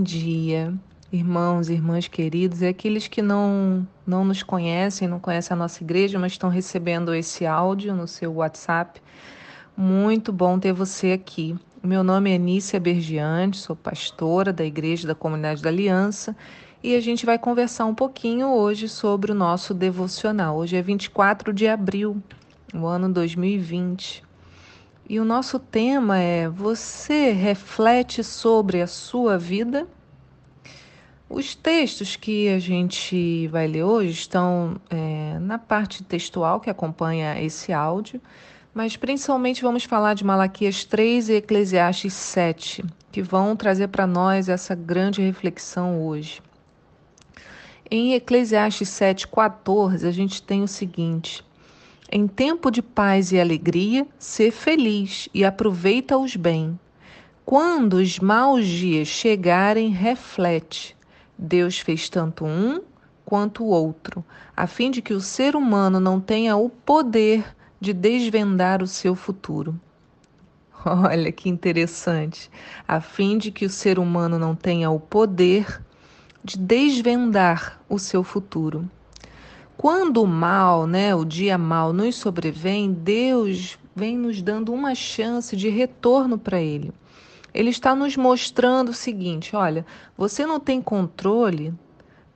Bom dia. Irmãos e irmãs queridos, e aqueles que não, não nos conhecem, não conhecem a nossa igreja, mas estão recebendo esse áudio no seu WhatsApp. Muito bom ter você aqui. Meu nome é Nícia Bergiante, sou pastora da Igreja da Comunidade da Aliança e a gente vai conversar um pouquinho hoje sobre o nosso devocional. Hoje é 24 de abril, o ano 2020. E o nosso tema é: Você reflete sobre a sua vida? Os textos que a gente vai ler hoje estão é, na parte textual que acompanha esse áudio, mas principalmente vamos falar de Malaquias 3 e Eclesiastes 7, que vão trazer para nós essa grande reflexão hoje. Em Eclesiastes 7,14, a gente tem o seguinte. Em tempo de paz e alegria, ser feliz e aproveita-os bem. Quando os maus dias chegarem, reflete. Deus fez tanto um quanto o outro, a fim de que o ser humano não tenha o poder de desvendar o seu futuro. Olha que interessante. A fim de que o ser humano não tenha o poder de desvendar o seu futuro. Quando o mal, né, o dia mal nos sobrevém, Deus vem nos dando uma chance de retorno para ele. Ele está nos mostrando o seguinte: olha, você não tem controle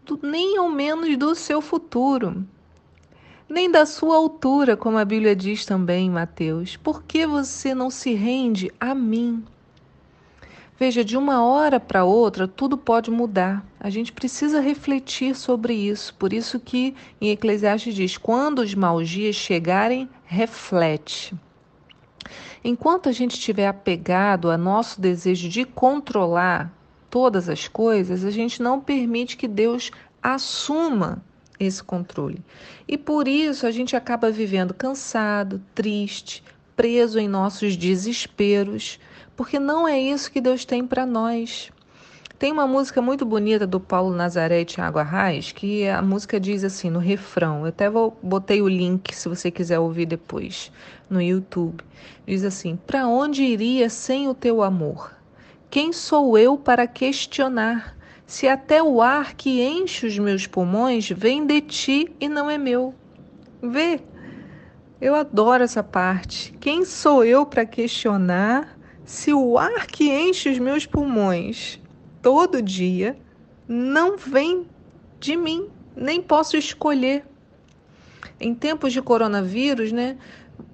do, nem ao menos do seu futuro, nem da sua altura, como a Bíblia diz também em Mateus. Por que você não se rende a mim? Veja, de uma hora para outra tudo pode mudar. A gente precisa refletir sobre isso. Por isso que em Eclesiastes diz: quando os maus dias chegarem, reflete. Enquanto a gente estiver apegado a nosso desejo de controlar todas as coisas, a gente não permite que Deus assuma esse controle. E por isso a gente acaba vivendo cansado, triste, preso em nossos desesperos porque não é isso que Deus tem para nós. Tem uma música muito bonita do Paulo Nazaré e Tiago Arraes, que a música diz assim, no refrão, eu até vou, botei o link se você quiser ouvir depois no YouTube. Diz assim: Para onde iria sem o teu amor? Quem sou eu para questionar? Se até o ar que enche os meus pulmões vem de ti e não é meu. Vê, eu adoro essa parte. Quem sou eu para questionar se o ar que enche os meus pulmões todo dia não vem de mim, nem posso escolher. Em tempos de coronavírus, né?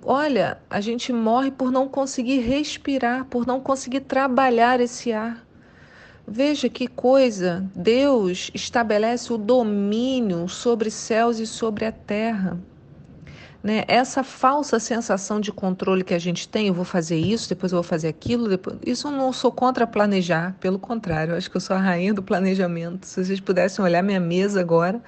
Olha, a gente morre por não conseguir respirar, por não conseguir trabalhar esse ar. Veja que coisa, Deus estabelece o domínio sobre céus e sobre a terra né? Essa falsa sensação de controle que a gente tem, eu vou fazer isso, depois eu vou fazer aquilo, depois... isso eu não sou contra planejar, pelo contrário, eu acho que eu sou a rainha do planejamento. Se vocês pudessem olhar minha mesa agora,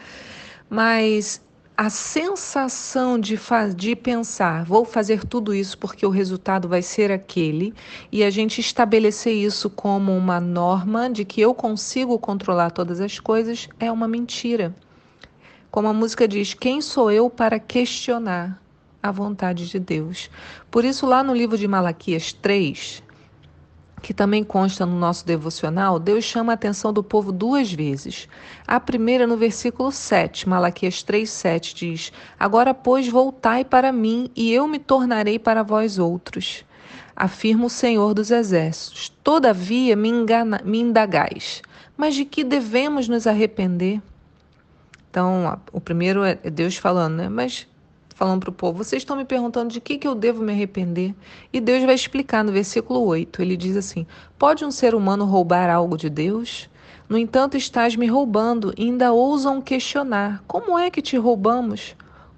mas a sensação de, de pensar, vou fazer tudo isso porque o resultado vai ser aquele, e a gente estabelecer isso como uma norma de que eu consigo controlar todas as coisas, é uma mentira. Como a música diz, quem sou eu para questionar a vontade de Deus? Por isso, lá no livro de Malaquias 3, que também consta no nosso devocional, Deus chama a atenção do povo duas vezes. A primeira, no versículo 7, Malaquias 3, 7, diz: Agora, pois, voltai para mim, e eu me tornarei para vós outros. Afirma o Senhor dos Exércitos. Todavia me, engana, me indagais. Mas de que devemos nos arrepender? Então, o primeiro é Deus falando, né? Mas falando para o povo, vocês estão me perguntando de que, que eu devo me arrepender? E Deus vai explicar no versículo 8. Ele diz assim: Pode um ser humano roubar algo de Deus? No entanto, estás me roubando e ainda ousam questionar: Como é que te roubamos?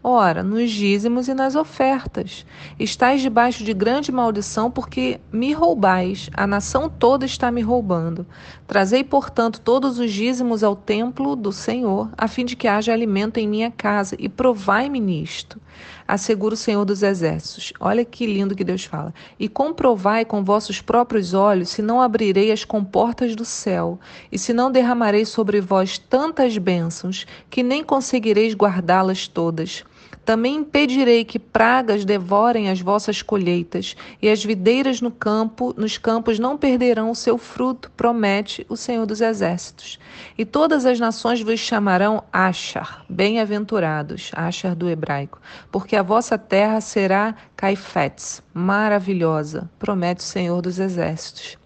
Ora, nos dízimos e nas ofertas. Estais debaixo de grande maldição, porque me roubais, a nação toda está me roubando. Trazei, portanto, todos os dízimos ao templo do Senhor, a fim de que haja alimento em minha casa, e provai-me nisto. Assegura o Senhor dos Exércitos. Olha que lindo que Deus fala. E comprovai com vossos próprios olhos se não abrirei as comportas do céu, e se não derramarei sobre vós tantas bênçãos, que nem conseguireis guardá-las todas. Também impedirei que pragas devorem as vossas colheitas, e as videiras no campo, nos campos não perderão o seu fruto, promete o Senhor dos Exércitos. E todas as nações vos chamarão Achar, bem-aventurados, Achar do hebraico, porque a vossa terra será Caifetes, maravilhosa, promete o Senhor dos Exércitos.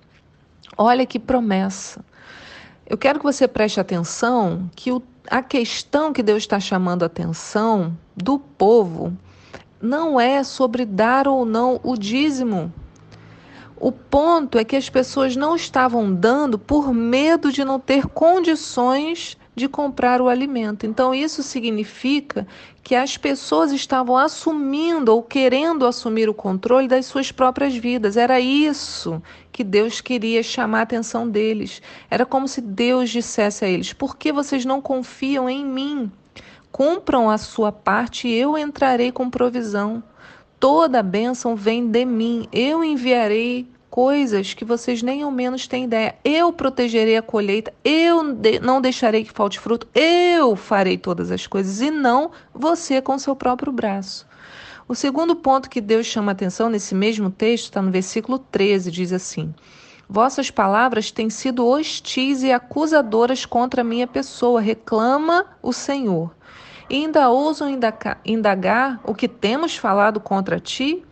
Olha que promessa. Eu quero que você preste atenção que o, a questão que Deus está chamando a atenção do povo não é sobre dar ou não o dízimo. O ponto é que as pessoas não estavam dando por medo de não ter condições de comprar o alimento. Então, isso significa que as pessoas estavam assumindo ou querendo assumir o controle das suas próprias vidas. Era isso que Deus queria chamar a atenção deles. Era como se Deus dissesse a eles: por que vocês não confiam em mim? Cumpram a sua parte e eu entrarei com provisão. Toda a bênção vem de mim. Eu enviarei coisas que vocês nem ao menos têm ideia. Eu protegerei a colheita, eu não deixarei que falte fruto, eu farei todas as coisas e não você com seu próprio braço. O segundo ponto que Deus chama atenção nesse mesmo texto está no versículo 13, diz assim: Vossas palavras têm sido hostis e acusadoras contra a minha pessoa, reclama o Senhor. E ainda ousam indagar o que temos falado contra ti?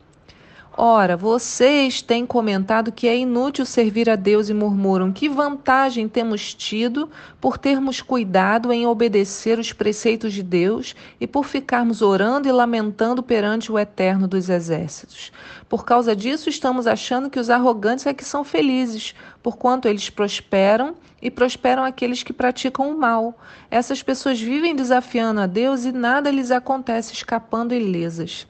Ora, vocês têm comentado que é inútil servir a Deus e murmuram: que vantagem temos tido por termos cuidado em obedecer os preceitos de Deus e por ficarmos orando e lamentando perante o Eterno dos Exércitos. Por causa disso, estamos achando que os arrogantes é que são felizes, porquanto eles prosperam e prosperam aqueles que praticam o mal. Essas pessoas vivem desafiando a Deus e nada lhes acontece escapando ilesas.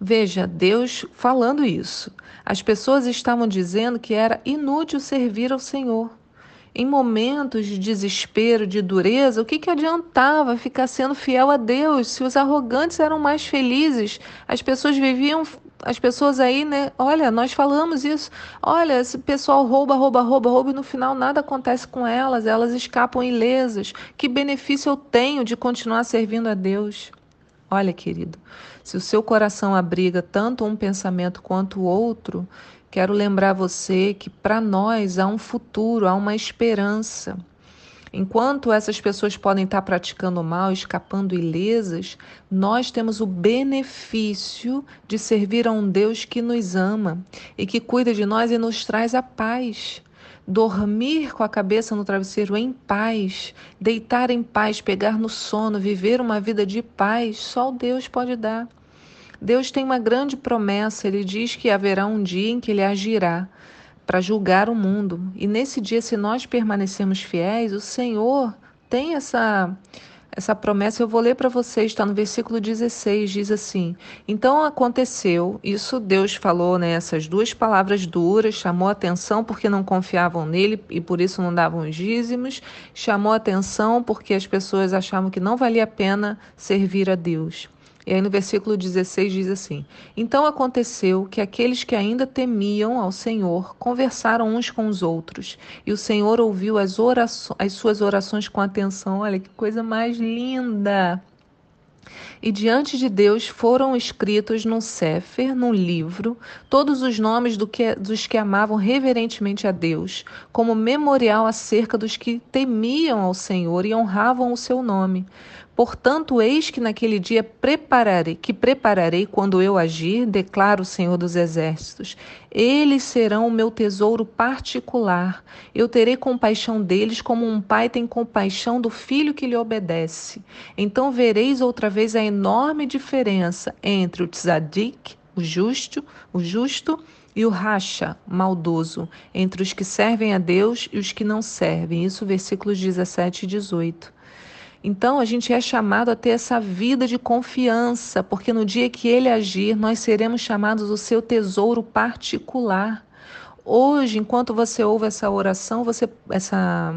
Veja, Deus falando isso. As pessoas estavam dizendo que era inútil servir ao Senhor. Em momentos de desespero, de dureza, o que, que adiantava ficar sendo fiel a Deus se os arrogantes eram mais felizes? As pessoas viviam as pessoas aí, né? Olha, nós falamos isso. Olha, esse pessoal rouba, rouba, rouba, rouba e no final nada acontece com elas, elas escapam ilesas. Que benefício eu tenho de continuar servindo a Deus? Olha, querido, se o seu coração abriga tanto um pensamento quanto o outro, quero lembrar você que para nós há um futuro, há uma esperança. Enquanto essas pessoas podem estar praticando mal, escapando ilesas, nós temos o benefício de servir a um Deus que nos ama e que cuida de nós e nos traz a paz dormir com a cabeça no travesseiro em paz, deitar em paz, pegar no sono, viver uma vida de paz, só Deus pode dar. Deus tem uma grande promessa, ele diz que haverá um dia em que ele agirá para julgar o mundo. E nesse dia, se nós permanecermos fiéis, o Senhor tem essa essa promessa eu vou ler para vocês, está no versículo 16, diz assim: Então aconteceu, isso Deus falou, né, essas duas palavras duras, chamou atenção porque não confiavam nele e por isso não davam os dízimos, chamou atenção porque as pessoas achavam que não valia a pena servir a Deus. E aí no versículo 16 diz assim: Então aconteceu que aqueles que ainda temiam ao Senhor conversaram uns com os outros, e o Senhor ouviu as, as suas orações com atenção. Olha que coisa mais linda! E diante de Deus foram escritos num Sefer, num livro, todos os nomes do que, dos que amavam reverentemente a Deus, como memorial acerca dos que temiam ao Senhor e honravam o seu nome. Portanto, eis que naquele dia prepararei, que prepararei quando eu agir, declara o Senhor dos Exércitos. Eles serão o meu tesouro particular. Eu terei compaixão deles como um pai tem compaixão do filho que lhe obedece. Então vereis outra vez a enorme diferença entre o tzadik, o justo, o justo e o racha, maldoso, entre os que servem a Deus e os que não servem. Isso versículos 17 e 18. Então a gente é chamado a ter essa vida de confiança, porque no dia que ele agir, nós seremos chamados o seu tesouro particular. Hoje, enquanto você ouve essa oração, você essa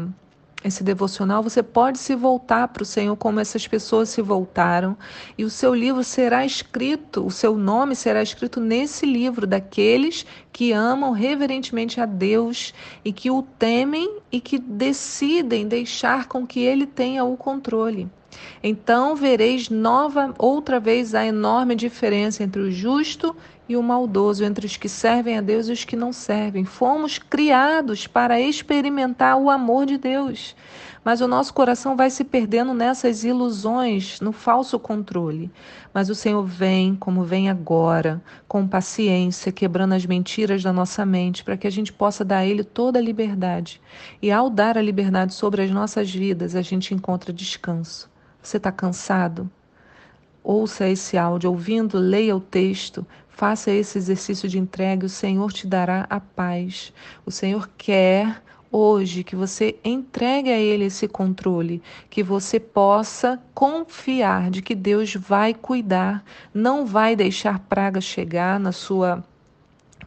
esse devocional, você pode se voltar para o Senhor como essas pessoas se voltaram, e o seu livro será escrito, o seu nome será escrito nesse livro daqueles que amam reverentemente a Deus e que o temem e que decidem deixar com que ele tenha o controle. Então vereis nova outra vez a enorme diferença entre o justo e o maldoso, entre os que servem a Deus e os que não servem. Fomos criados para experimentar o amor de Deus. Mas o nosso coração vai se perdendo nessas ilusões, no falso controle. Mas o Senhor vem, como vem agora, com paciência, quebrando as mentiras da nossa mente, para que a gente possa dar a Ele toda a liberdade. E ao dar a liberdade sobre as nossas vidas, a gente encontra descanso. Você está cansado? Ouça esse áudio, ouvindo, leia o texto, faça esse exercício de entrega, o Senhor te dará a paz. O Senhor quer hoje que você entregue a Ele esse controle, que você possa confiar de que Deus vai cuidar, não vai deixar praga chegar na sua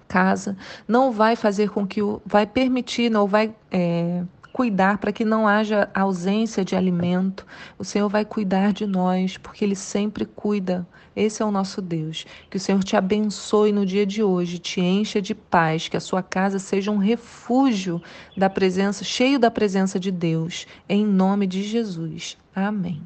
casa, não vai fazer com que o, vai permitir, não vai é, cuidar para que não haja ausência de alimento. O Senhor vai cuidar de nós, porque Ele sempre cuida. Esse é o nosso Deus. Que o Senhor te abençoe no dia de hoje, te encha de paz, que a sua casa seja um refúgio da presença, cheio da presença de Deus. Em nome de Jesus. Amém.